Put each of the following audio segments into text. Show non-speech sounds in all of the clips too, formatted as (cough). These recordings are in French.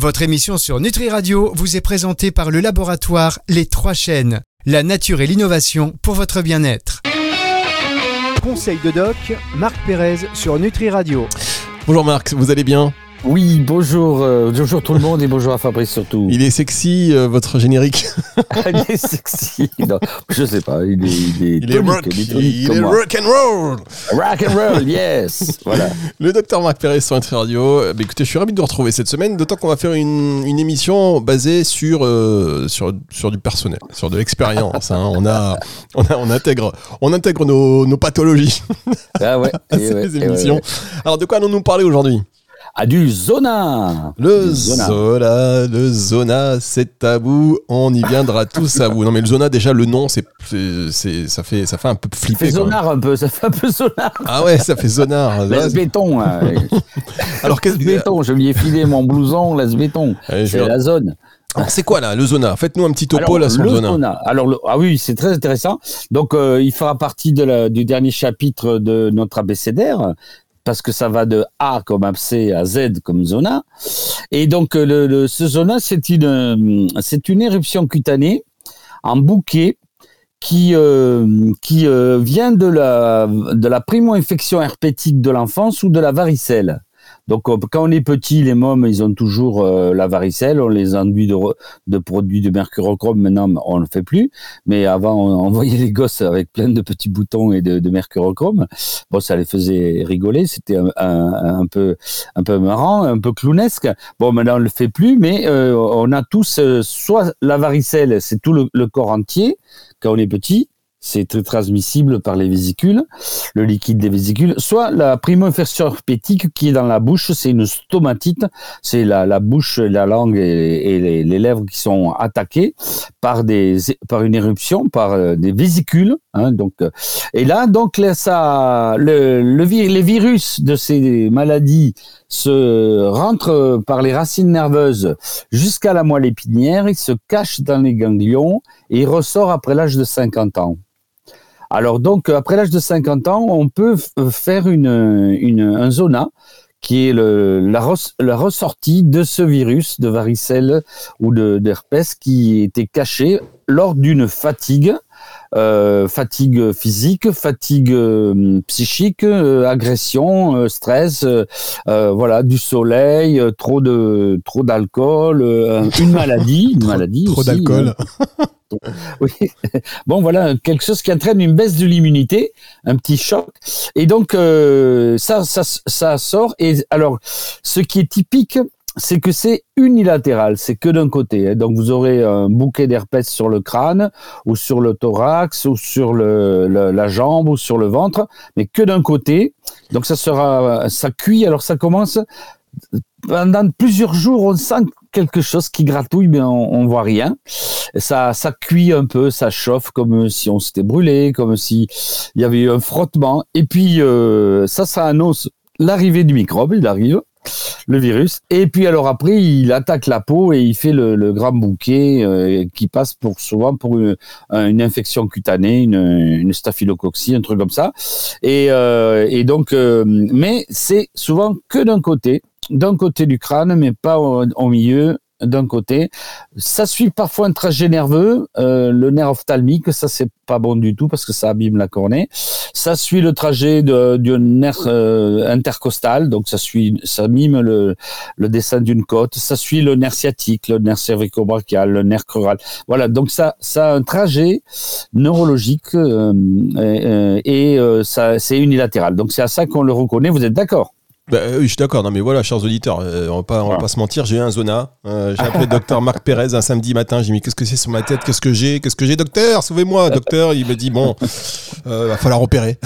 Votre émission sur Nutri Radio vous est présentée par le laboratoire Les Trois Chaînes. La nature et l'innovation pour votre bien-être. Conseil de doc, Marc Pérez sur Nutri Radio. Bonjour Marc, vous allez bien? Oui, bonjour, euh, bonjour tout le monde et bonjour à Fabrice surtout. Il est sexy euh, votre générique. (laughs) il est sexy. Non, je sais pas, il est il est, il est rock, il est rock and roll. Rock and roll, yes. (laughs) Voilà. Le docteur Marc Perez sur Intri Radio. Bah, écoutez, je suis ravi de vous retrouver cette semaine, d'autant qu'on va faire une, une, émission basée sur, euh, sur sur du personnel, sur de l'expérience. Hein. On a on a on intègre on intègre nos, nos pathologies. Ah ouais. (laughs) à ces ouais, émissions. ouais. Alors de quoi allons-nous parler aujourd'hui? À du Zona. Le du zona. zona, le Zona, c'est tabou. On y viendra tous à vous. Non mais le Zona, déjà le nom, c'est, c'est, ça fait, ça fait un peu flipper. Ça fait zonar un peu, ça fait un peu zonar. Ah ouais, ça fait zonar. laisse (laughs) béton. Hein. (laughs) Alors qu'est-ce béton Je lui ai filé mon blouson, laisse béton. c'est la zone. Alors c'est quoi là, le Zona? Faites-nous un petit topo Alors, là sur le le Zona. Zona. Alors le, ah oui, c'est très intéressant. Donc euh, il fera partie de la, du dernier chapitre de notre abécédaire parce que ça va de A comme abcès à Z comme zona. Et donc le, ce zona, c'est une éruption cutanée en bouquet qui euh, euh, vient de la de la primo-infection herpétique de l'enfance ou de la varicelle. Donc quand on est petit, les mômes, ils ont toujours euh, la varicelle, on les enduit de, de produits de mercurochrome, maintenant on ne le fait plus, mais avant on envoyait (laughs) les gosses avec plein de petits boutons et de, de mercurochrome. Bon, ça les faisait rigoler, c'était un, peu un peu marrant, un peu clownesque. Bon, maintenant on le fait plus, mais euh, on a tous euh, soit la varicelle, c'est tout le, le corps entier quand on est petit, c'est très transmissible par les vésicules, le liquide des vésicules, soit la primo-infection herpétique qui est dans la bouche, c'est une stomatite, c'est la, la, bouche, la langue et, les, lèvres qui sont attaquées par des par une éruption, par euh, des vésicules. Hein, donc, euh, et là, donc là, ça, le, le, les virus de ces maladies se rentrent par les racines nerveuses jusqu'à la moelle épinière, ils se cachent dans les ganglions et ils ressortent après l'âge de 50 ans. Alors donc, après l'âge de 50 ans, on peut faire une, une, un zona qui est le, la, res, la, ressortie de ce virus de varicelle ou d'herpès qui était caché lors d'une fatigue, euh, fatigue physique, fatigue euh, psychique, euh, agression, stress, voilà, du soleil, trop de trop d'alcool, une maladie, une (laughs) maladie trop d'alcool. (laughs) (laughs) oui. Bon, voilà, quelque chose qui entraîne une baisse de l'immunité, un petit choc. Et donc, euh, ça, sort. Et alors, ce qui est typique, c'est que c'est unilatéral, c'est que d'un côté. Donc vous aurez un bouquet d'herpès sur le crâne, ou sur le thorax, ou sur la jambe, ou sur le ventre, mais que d'un côté. Donc ça sera, ça cuit. Alors ça commence pendant plusieurs jours, on sent quelque chose qui gratouille, mais on, on voit rien. Ça, ça cuit un peu, ça chauffe comme si on s'était brûlé, comme si il y avait eu un frottement. Et puis euh, ça, ça annonce l'arrivée du microbe. Il arrive le virus. Et puis alors après, il attaque la peau et il fait le, le grand bouquet euh, qui passe pour souvent pour une, infection cutanée, une, une, staphylococcie, un truc comme ça. Et, euh, et donc, euh, mais c'est souvent que d'un côté, d'un côté du crâne, mais pas au, milieu d'un côté. Ça suit parfois un trajet nerveux, euh, le nerf ophtalmique, ça c'est pas bon du tout parce que ça abîme la cornée. Ça suit le trajet du nerf euh, intercostal, donc ça suit, ça mime le, le dessin d'une côte. Ça suit le nerf sciatique, le nerf cervico-brachial, le nerf crural. Voilà, donc ça, ça a un trajet neurologique euh, et, et ça c'est unilatéral. Donc c'est à ça qu'on le reconnaît. Vous êtes d'accord? Bah, oui, je suis d'accord. Non, mais voilà, chers auditeurs, euh, on va pas, on va pas se mentir. J'ai eu un zona. Euh, j'ai (laughs) appelé docteur Marc Pérez un samedi matin. J'ai mis qu'est-ce que c'est sur ma tête Qu'est-ce que j'ai Qu'est-ce que j'ai, docteur Sauvez-moi, docteur. Il m'a dit bon, euh, va falloir opérer.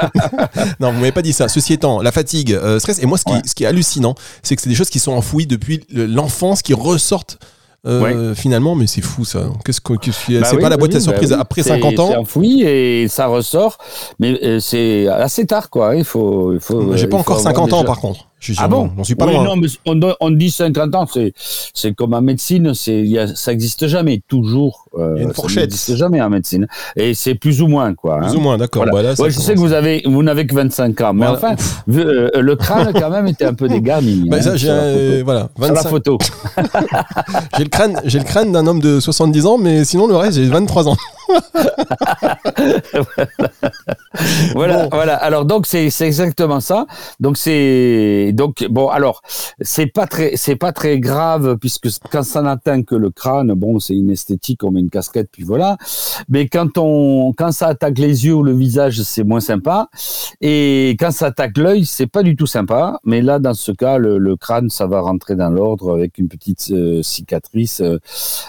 (laughs) non, vous m'avez pas dit ça. Ceci étant, la fatigue, euh, stress. Et moi, ce qui, ouais. ce qui est hallucinant, c'est que c'est des choses qui sont enfouies depuis l'enfance, qui ressortent euh, ouais. finalement, mais c'est fou ça. Qu'est-ce que c'est bah oui, pas la boîte bah à surprise bah oui. après 50 ans C'est enfoui et ça ressort, mais euh, c'est assez tard quoi. Il faut, il faut. J'ai pas il encore faut 50 ans par contre. ah bon On suis pas oui, Non, mais on, dit 50 ans, c'est, comme en médecine, c'est, ça existe jamais, toujours. Euh, il y a une fourchette. N'existe jamais en médecine. Et c'est plus ou moins, quoi. Plus hein. ou moins, d'accord. Voilà. je sais que vous avez, vous n'avez que 25 ans, mais enfin, euh, le crâne, quand même, était un peu dégarni. Bah, hein, j'ai, voilà, 25. Sur la photo. (laughs) j'ai le crâne, j'ai le crâne d'un homme de 70 ans, mais sinon, le reste, j'ai 23 ans. (laughs) voilà, voilà. Alors donc c'est exactement ça. Donc c'est donc bon. Alors c'est pas très c'est pas très grave puisque quand ça n'atteint que le crâne, bon c'est une esthétique, on met une casquette puis voilà. Mais quand on quand ça attaque les yeux ou le visage, c'est moins sympa. Et quand ça attaque l'œil, c'est pas du tout sympa. Mais là dans ce cas, le, crâne ça va rentrer dans l'ordre avec une petite euh, cicatrice euh,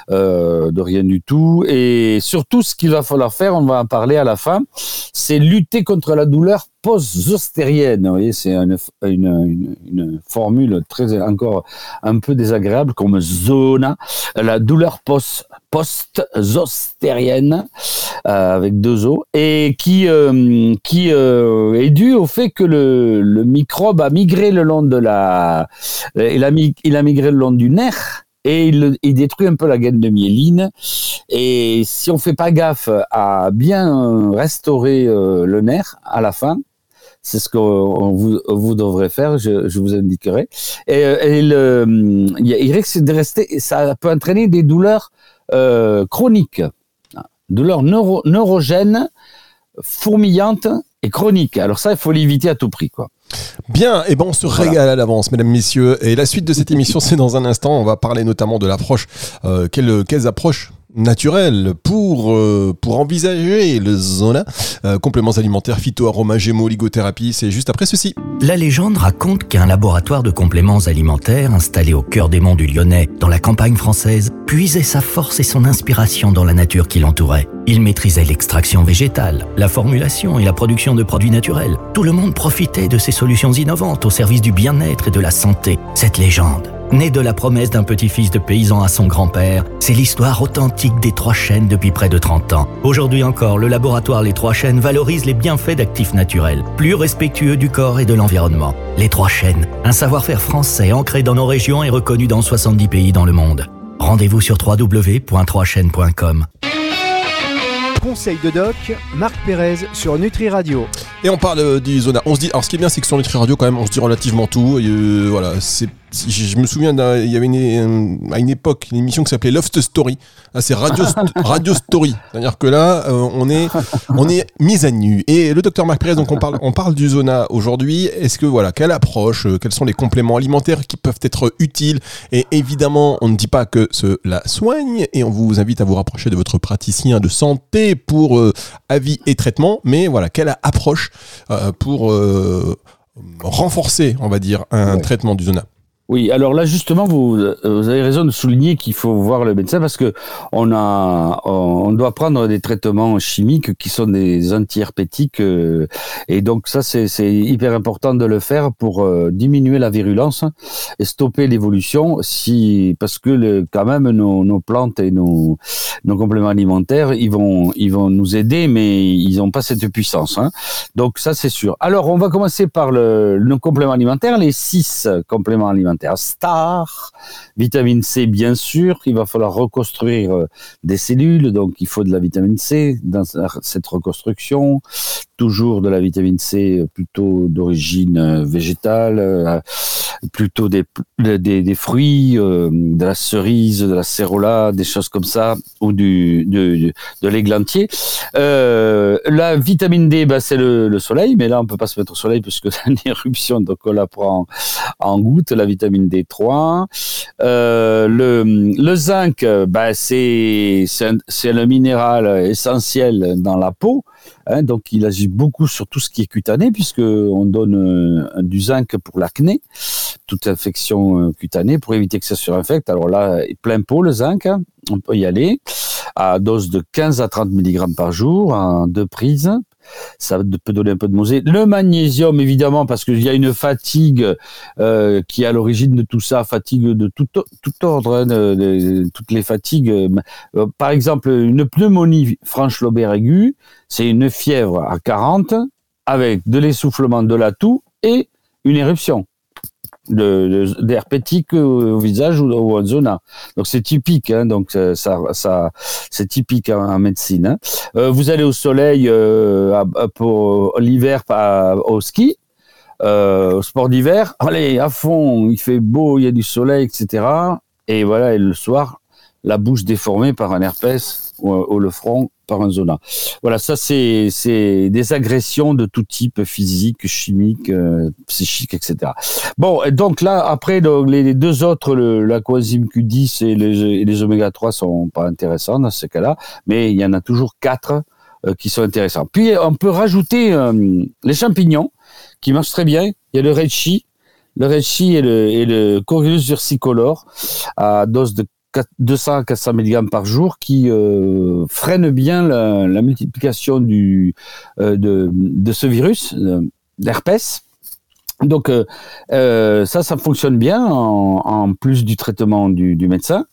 euh, de rien du tout. Et surtout ce qu'il va falloir faire, on va en parler à la fin, c'est lutter contre la douleur post-zostérienne. Vous voyez, c'est une, formule très encore un peu désagréable comme zona, la douleur post post-zostérienne euh, avec deux os et qui euh, qui euh, est due au fait que le, le microbe a migré le long de la il a, il a migré le long du nerf et il, il, détruit un peu la gaine de myéline. Et si on fait pas gaffe à bien restaurer le nerf à la fin, c'est ce que vous, vous devrez faire, je, je vous indiquerai. Et, euh, et le, il risque de rester, ça peut entraîner des douleurs euh, chroniques, douleurs neuro, neurogènes, fourmillantes et chroniques. Alors ça, il faut l'éviter à tout prix, quoi. Bien, et ben on se régale à l'avance, mesdames, messieurs. Et la suite de cette émission, c'est dans un instant. On va parler notamment de l'approche. Euh, quelles, quelles approches naturel pour, euh, pour envisager le zona. Euh, compléments alimentaires, phyto-aromas, gémeaux, ligothérapie, c'est juste après ceci. La légende raconte qu'un laboratoire de compléments alimentaires installé au cœur des monts du Lyonnais, dans la campagne française, puisait sa force et son inspiration dans la nature qui l'entourait. Il maîtrisait l'extraction végétale, la formulation et la production de produits naturels. Tout le monde profitait de ces solutions innovantes au service du bien-être et de la santé. Cette légende Né de la promesse d'un petit-fils de paysan à son grand-père, c'est l'histoire authentique des Trois Chênes depuis près de 30 ans. Aujourd'hui encore, le laboratoire Les Trois Chênes valorise les bienfaits d'actifs naturels, plus respectueux du corps et de l'environnement. Les Trois Chênes, un savoir-faire français ancré dans nos régions et reconnu dans 70 pays dans le monde. Rendez-vous sur www.3chaînes.com. Conseil de doc, Marc Pérez sur Nutri Radio. Et on parle euh, du zona. On se dit, alors ce qui est bien, c'est que sur Nutri Radio, quand même, on se dit relativement tout. Euh, voilà, c'est je me souviens, il y avait une, à une époque une émission qui s'appelait Loft Story. Ah, c'est Radio, (laughs) Radio Story. C'est-à-dire que là, euh, on est, on est mis à nu. Et le docteur Marc Pérez, donc on parle, on parle du zona aujourd'hui. Est-ce que voilà, quelle approche, euh, quels sont les compléments alimentaires qui peuvent être utiles? Et évidemment, on ne dit pas que cela soigne. Et on vous invite à vous rapprocher de votre praticien de santé pour euh, avis et traitement. Mais voilà, quelle approche pour renforcer, on va dire, un traitement du zona oui, alors là justement, vous, vous avez raison de souligner qu'il faut voir le médecin parce que on a, on doit prendre des traitements chimiques qui sont des antiherpétiques euh, et donc ça c'est hyper important de le faire pour euh, diminuer la virulence et stopper l'évolution si parce que le, quand même nos, nos plantes et nos, nos compléments alimentaires ils vont ils vont nous aider mais ils n'ont pas cette puissance hein. donc ça c'est sûr. Alors on va commencer par le, nos compléments alimentaires, les six compléments alimentaires star. Vitamine C, bien sûr, il va falloir reconstruire euh, des cellules, donc il faut de la vitamine C dans cette reconstruction. Toujours de la vitamine C euh, plutôt d'origine euh, végétale, plutôt des, des, fruits, de la cerise, de la cérola, des choses comme ça, ou du, de, l'églantier. la vitamine D, bah, c'est le, soleil, mais là on peut pas se mettre au soleil parce que c'est (laughs) une éruption, donc on la prend en goutte. La vitamine vitamine D3. Euh, le, le zinc, bah, c'est le minéral essentiel dans la peau. Hein, donc, il agit beaucoup sur tout ce qui est cutané, puisque on donne euh, du zinc pour l'acné, toute infection euh, cutanée, pour éviter que ça surinfecte. Alors là, plein pot le zinc, hein, on peut y aller à dose de 15 à 30 mg par jour, en deux prises ça peut donner un peu de nausée. Le magnésium, évidemment, parce qu'il y a une fatigue euh, qui est à l'origine de tout ça, fatigue de tout, ordre, hein, toutes les fatigues. Euh, par exemple, une pneumonie franche lobaire aiguë, c'est une fièvre à 40 avec de l'essoufflement, de la toux et une éruption. D'herpétique au visage ou, ou en zona. Donc c'est typique, hein, donc ça, ça c'est typique en, médecine. Hein. Euh, vous allez au soleil euh, pour l'hiver au ski, euh, au sport d'hiver. Allez à fond, il fait beau, il y a du soleil, etc. Et voilà, et le soir, la bouche déformée par un herpès ou, ou le front par un zona. Voilà, ça c'est c'est des agressions de tout type, physique, chimique, euh, psychique, etc. Bon, donc là après les deux autres, le, la coenzyme Q10 et les, les oméga 3 sont pas intéressants dans ce cas-là, mais il y en a toujours quatre euh, qui sont intéressants. Puis on peut rajouter euh, les champignons qui marchent très bien. Il y a le reishi, le reishi et le, et le à dose de 200 à 400 mg par jour qui euh, freine bien la, multiplication euh, de, ce virus, euh, l'herpès. Donc euh, ça, ça fonctionne bien en, plus du traitement du, médecin.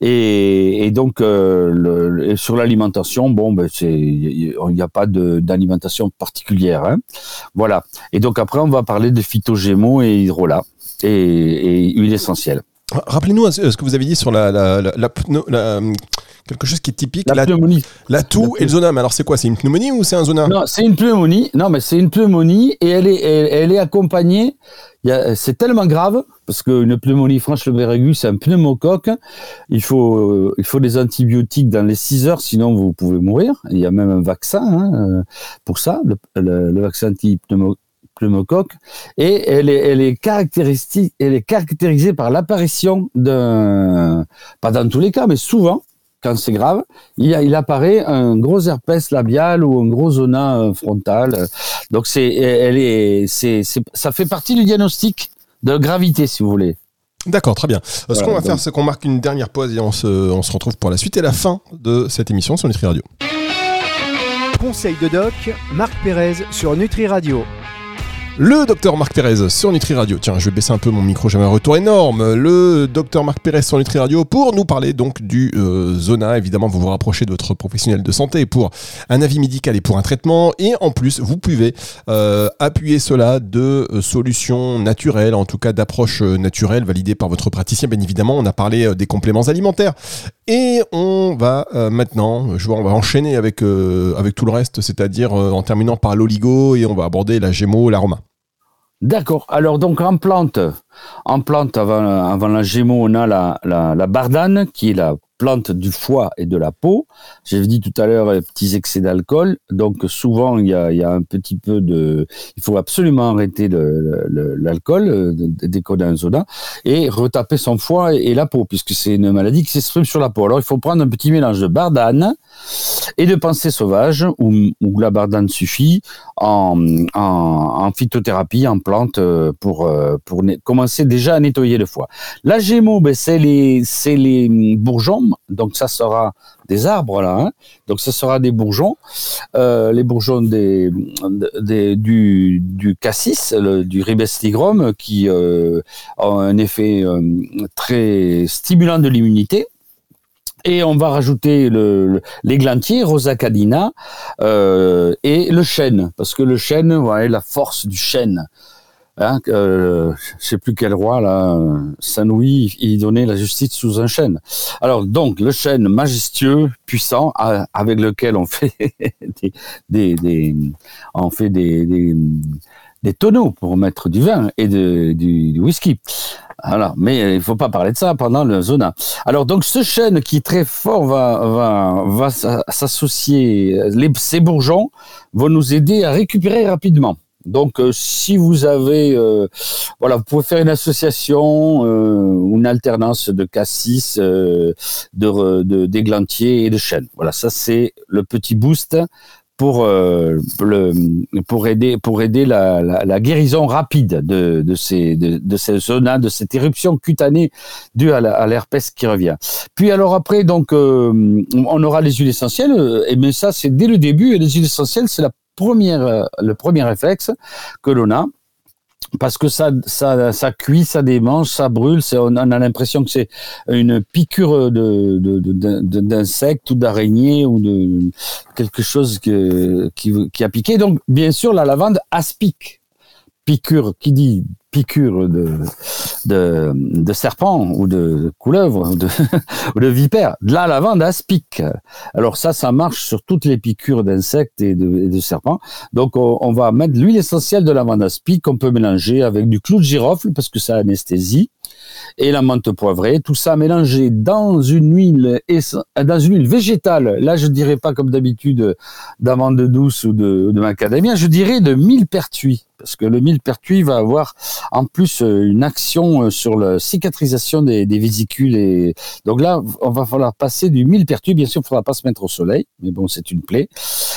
Et, donc sur l'alimentation, bon, ben il n'y a pas d'alimentation particulière. Hein. Voilà. Et donc après, on va parler de phytogémaux et hydrolat et, et huile essentielle. Rappelez-nous ce que vous avez dit sur la, la, la, la quelque chose qui est typique. La, pneumonie. La toux et le zona. Mais alors c'est quoi? C'est une pneumonie ou c'est un zona? Non, c'est une pneumonie. Non, mais c'est une pneumonie et elle est, elle, elle est accompagnée. C'est tellement grave parce qu'une pneumonie franche le c'est un pneumocoque. Il faut, il faut des antibiotiques dans les 6 heures, sinon vous pouvez mourir. Il y a même un vaccin hein, pour ça, le, le, le vaccin anti-pneumocoque pneumocoque, et elle est, elle est caractéristique, elle est caractérisée par l'apparition d'un, pas dans tous les cas, mais souvent, quand c'est grave, il, il, apparaît un gros herpès labial ou un gros zona euh, frontal. Donc c'est, elle est, c'est, ça fait partie du diagnostic de gravité, si vous voulez. D'accord, très bien. Voilà, Ce qu'on va donc... faire, c'est qu'on marque une dernière pause et on se, on se retrouve pour la suite et la fin de cette émission sur Nutri Radio. Conseil de doc, Marc Pérez sur Nutri Radio. Le docteur Marc Pérez sur Nutri Radio. Tiens, je vais baisser un peu mon micro, j'avais un retour énorme. Le docteur Marc Pérez sur Nutri Radio pour nous parler donc du euh, Zona. Évidemment, vous vous rapprochez de votre professionnel de santé pour un avis médical et pour un traitement. Et en plus, vous pouvez euh, appuyer cela de euh, solutions naturelles, en tout cas d'approches euh, naturelles validées par votre praticien. Bien évidemment, on a parlé des compléments alimentaires. Et on va euh, maintenant, je vois, on va enchaîner avec, avec tout le reste, c'est-à-dire en terminant par l'oligo et on va aborder la gémeaux, l'aroma. D'accord. Alors donc en plante, en plante avant, avant la gémeaux, on a la, la, bardane qui est la plante du foie et de la peau. J'ai dit tout à l'heure petits excès d'alcool, donc souvent il y, a, il y a, un petit peu de, il faut absolument arrêter l'alcool dès qu'on a un soda et retaper son foie et, la peau puisque c'est une maladie qui s'exprime sur la peau. Alors il faut prendre un petit mélange de bardane et de pensée sauvage où, où la bardane suffit en, en, en, phytothérapie, en plante pour pour commencer déjà à nettoyer le foie. La gémeaux, ben, c'est les les bourgeons donc ça sera des arbres là, hein donc ça sera des bourgeons, euh, les bourgeons des, du, du cassis, du ribestigrum, qui euh, ont un effet euh, très stimulant de l'immunité. Et on va rajouter l'églantier, Rosa cadina, euh, et le chêne, parce que le chêne, voilà, la force du chêne. Hein, euh, je sais plus quel roi là, Saint-Louis, il donnait la justice sous un chêne. Alors donc le chêne majestueux, puissant, avec lequel on (laughs) fait des, on fait des, des, tonneaux pour mettre du vin et de, du, du whisky. Voilà, mais il faut pas parler de ça pendant le zona. Alors donc ce chêne qui très fort va va va s'associer. Ces bourgeons vont nous aider à récupérer rapidement. Donc, euh, si vous avez, euh, voilà, vous pouvez faire une association, euh, une alternance de cassis, euh, de d'églantier et de chêne. Voilà, ça c'est le petit boost pour euh, pour aider pour aider la, guérison rapide de, de ces de, ces zones de cette éruption cutanée due à l'herpès qui revient. Puis alors après donc euh, on aura les huiles essentielles et mais ça c'est dès le début et les huiles essentielles c'est la première, euh, le premier réflexe que l'on a, parce que ça, cuit, ça démange, ça brûle. On a l'impression que c'est une piqûre de, d'insecte ou d'araignée ou de quelque chose qui, qui a piqué. Donc, bien sûr, la lavande aspic. Piqûre, qui dit piqûre de, de, de serpent ou de couleuvre ou de, (laughs) ou de vipère, la lavande aspic. Alors ça, ça marche sur toutes les piqûres d'insectes et de, serpents. Donc on, va mettre l'huile essentielle de lavande aspic qu'on peut mélanger avec du clou de girofle parce que ça anesthésie et la menthe poivrée, tout ça mélangé dans une huile dans une huile végétale. Là, je dirais pas comme d'habitude d'amande douce ou de, macadamia, je dirais de millepertuis parce que le millepertuis va avoir en plus euh, une action euh, sur la cicatrisation des, des vésicules et donc là on va falloir passer du millepertuis bien sûr il faudra pas se mettre au soleil mais bon c'est une plaie.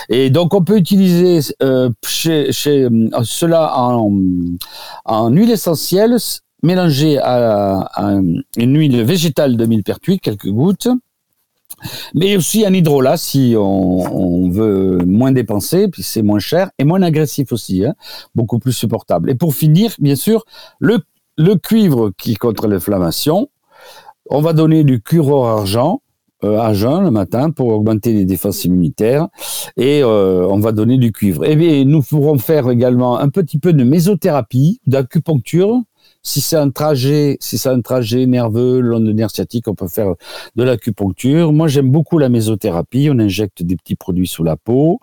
Et donc on peut utiliser euh, chez, chez, euh, cela en, en huile essentielle mélangée à, une huile végétale de millepertuis quelques gouttes mais aussi un hydrolat si on, veut moins dépenser, puis c'est moins cher et moins agressif aussi, hein, beaucoup plus supportable. Et pour finir, bien sûr, le, cuivre qui contre l'inflammation. On va donner du cuivre argent euh, à jeun le matin pour augmenter les défenses immunitaires et euh, on va donner du cuivre. Et eh bien, nous pourrons faire également un petit peu de mésothérapie, d'acupuncture si c'est un trajet, si c'est un trajet nerveux, nerf sciatique, on peut faire de l'acupuncture. Moi, j'aime beaucoup la mésothérapie. On injecte des petits produits sous la peau.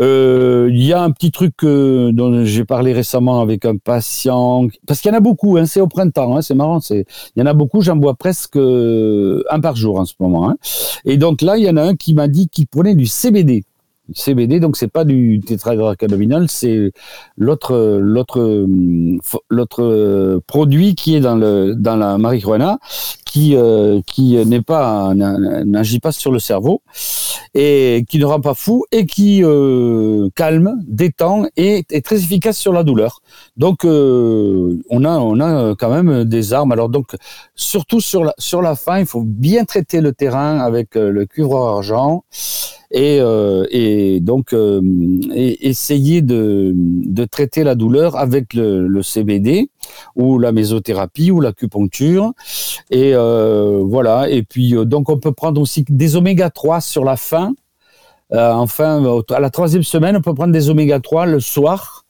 Euh, il y a un petit truc dont j'ai parlé récemment avec un patient, parce qu'il y en a beaucoup. Hein, c'est au printemps. Hein, c'est marrant. C'est, il y en a beaucoup. J'en bois presque euh, un par jour en ce moment. Hein. Et donc là, il y en a un qui m'a dit qu'il prenait du CBD. CBD, donc c'est pas du tétrahydrocannabinol, c'est l'autre l'autre produit qui est dans la marijuana qui euh, n'agit pas sur le cerveau et qui ne rend pas fou et qui euh, calme, détend et est très efficace sur la douleur. Donc euh, on a on a quand même des armes. Alors donc surtout sur la sur la fin, il faut bien traiter le terrain avec le cuivre argent et, euh, et donc euh, essayer de, de, traiter la douleur avec le, CBD ou la mésothérapie ou l'acupuncture. Et euh, voilà. Et puis euh, donc on peut prendre aussi des oméga 3 sur la fin euh, enfin à la troisième semaine on peut prendre des oméga 3 le soir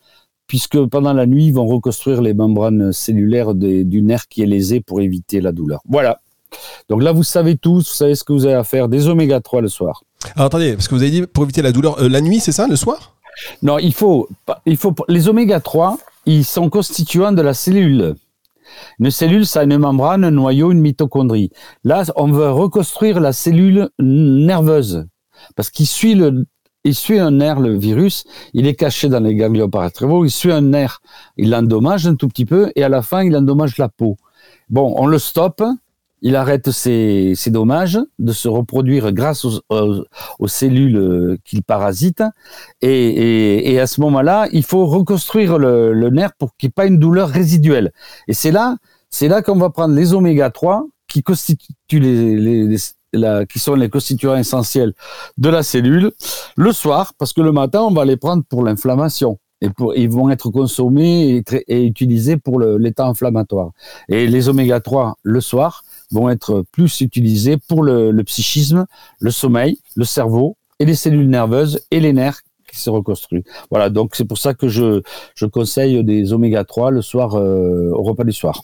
puisque pendant la nuit ils vont reconstruire les membranes cellulaires des, du nerf qui est lésé pour éviter la douleur. Voilà. Donc là, vous savez tous, vous savez ce que vous avez à faire, des oméga 3 le soir. Alors attendez, parce que vous avez dit pour éviter la douleur, euh, la nuit, c'est ça, le soir? Non, il faut, il faut, les oméga 3, ils sont constituants de la cellule. Une cellule, ça a une membrane, un noyau, une mitochondrie. Là, on veut reconstruire la cellule nerveuse parce qu'il suit le, il suit un nerf, le virus, il est caché dans les ganglions pararétraux, il suit un nerf, il l'endommage un tout petit peu, et à la fin, il endommage la peau. Bon, on le stoppe, il arrête ses, dommages de se reproduire grâce aux, cellules euh, qu'il parasite. Et, à ce moment-là, il faut reconstruire le, nerf pour qu'il n'y ait pas une douleur résiduelle. Et c'est là, c'est là qu'on va prendre les oméga 3 qui constituent les, qui sont les constituants essentiels de la cellule le soir, parce que le matin, on va les prendre pour l'inflammation. Et pour, ils vont être consommés et, et utilisés pour l'état inflammatoire. Et les oméga 3 le soir, vont être plus utilisés pour le, psychisme, le sommeil, le cerveau et les cellules nerveuses et les nerfs qui se reconstruisent. Voilà, donc c'est pour ça que je, je conseille des oméga 3 le soir euh, au repas du soir.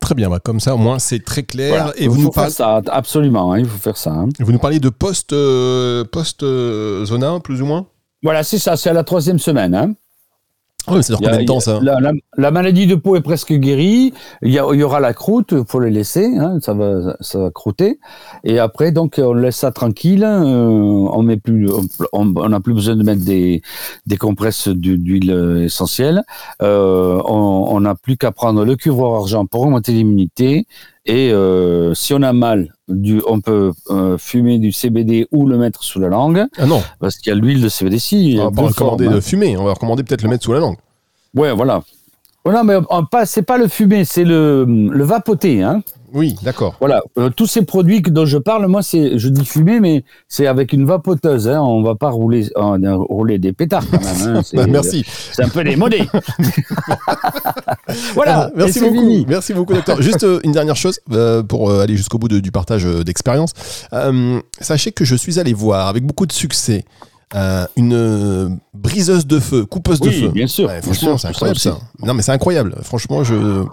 Très bien, bah, comme ça au moins c'est très clair. Et vous nous parlez ça absolument, hein, il faut faire ça. Hein. Vous nous parlez de post euh, post euh, zona plus ou moins? Voilà, c'est ça, c'est à la troisième semaine. Hein. Oui, c'est combien de temps ça la, maladie de peau est presque guérie. Il y, aura la croûte, il faut le laisser, hein, ça va, ça va croûter. Et après, donc, on laisse ça tranquille. Euh, on met plus, on n'a plus besoin de mettre des, des compresses d'huile essentielle. Euh, on n'a plus qu'à prendre le cuivre argent pour remonter l'immunité. Et euh, si on a mal, du, on peut euh, fumer du CBD ou le mettre sous la langue. Ah non. Parce qu'il y a l'huile de CBD. Si, on va pas recommander de fumer, on va recommander peut-être le mettre sous la langue. Ouais, voilà. Non, mais c'est pas le fumer, c'est le, le vapoter. Hein. Oui, d'accord. Voilà, euh, tous ces produits dont je parle, moi, c'est, je dis fumer, mais c'est avec une vapoteuse. Hein. On va pas rouler, euh, rouler des pétards quand même. Hein. (laughs) Bah, merci. C'est un peu démodé. (laughs) voilà. Ah, merci beaucoup. Merci beaucoup, docteur. Juste euh, une dernière chose pour aller jusqu'au bout du partage d'expérience. sachez que je suis allé voir avec beaucoup de succès une briseuse de feu, coupeuse de feu. Bien sûr. franchement, c'est incroyable ça. Non, mais c'est incroyable. Franchement, je ne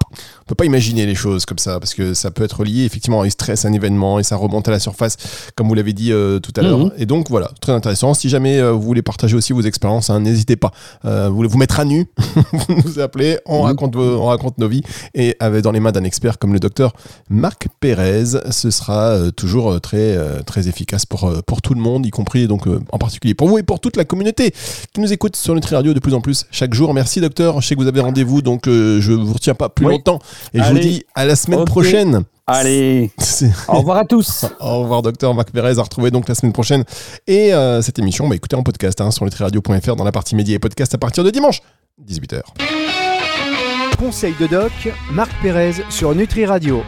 peux pas imaginer les choses comme ça parce que ça peut être lié effectivement à un stress, un événement et ça remonte à la surface, comme vous l'avez dit tout à l'heure. Mhm. Et donc voilà, très intéressant. Si jamais vous voulez partager aussi vos expériences, hein, n'hésitez pas. vous voulez vous mettre à nu, (laughs) vous nous appelez, on mhm. raconte, on raconte nos vies et avec, dans les mains d'un expert comme le docteur Marc Pérez, ce sera toujours très très efficace pour pour tout le monde, y compris donc en particulier pour vous et pour toute la communauté qui nous écoute sur Nutri Radio de plus en plus chaque jour. Merci docteur, je sais que vous avez rendez-vous donc euh, je vous retiens pas plus longtemps et je vous dis à la semaine prochaine. Allez, (laughs) au revoir à tous. (laughs) Au revoir docteur Marc Pérez, à retrouver donc la semaine prochaine. Et euh, cette émission, bah, écoutez en podcast hein, sur nutriradio.fr dans la partie médias et podcast à partir de dimanche, 18h. Conseil de doc, Marc Pérez sur Nutri Radio.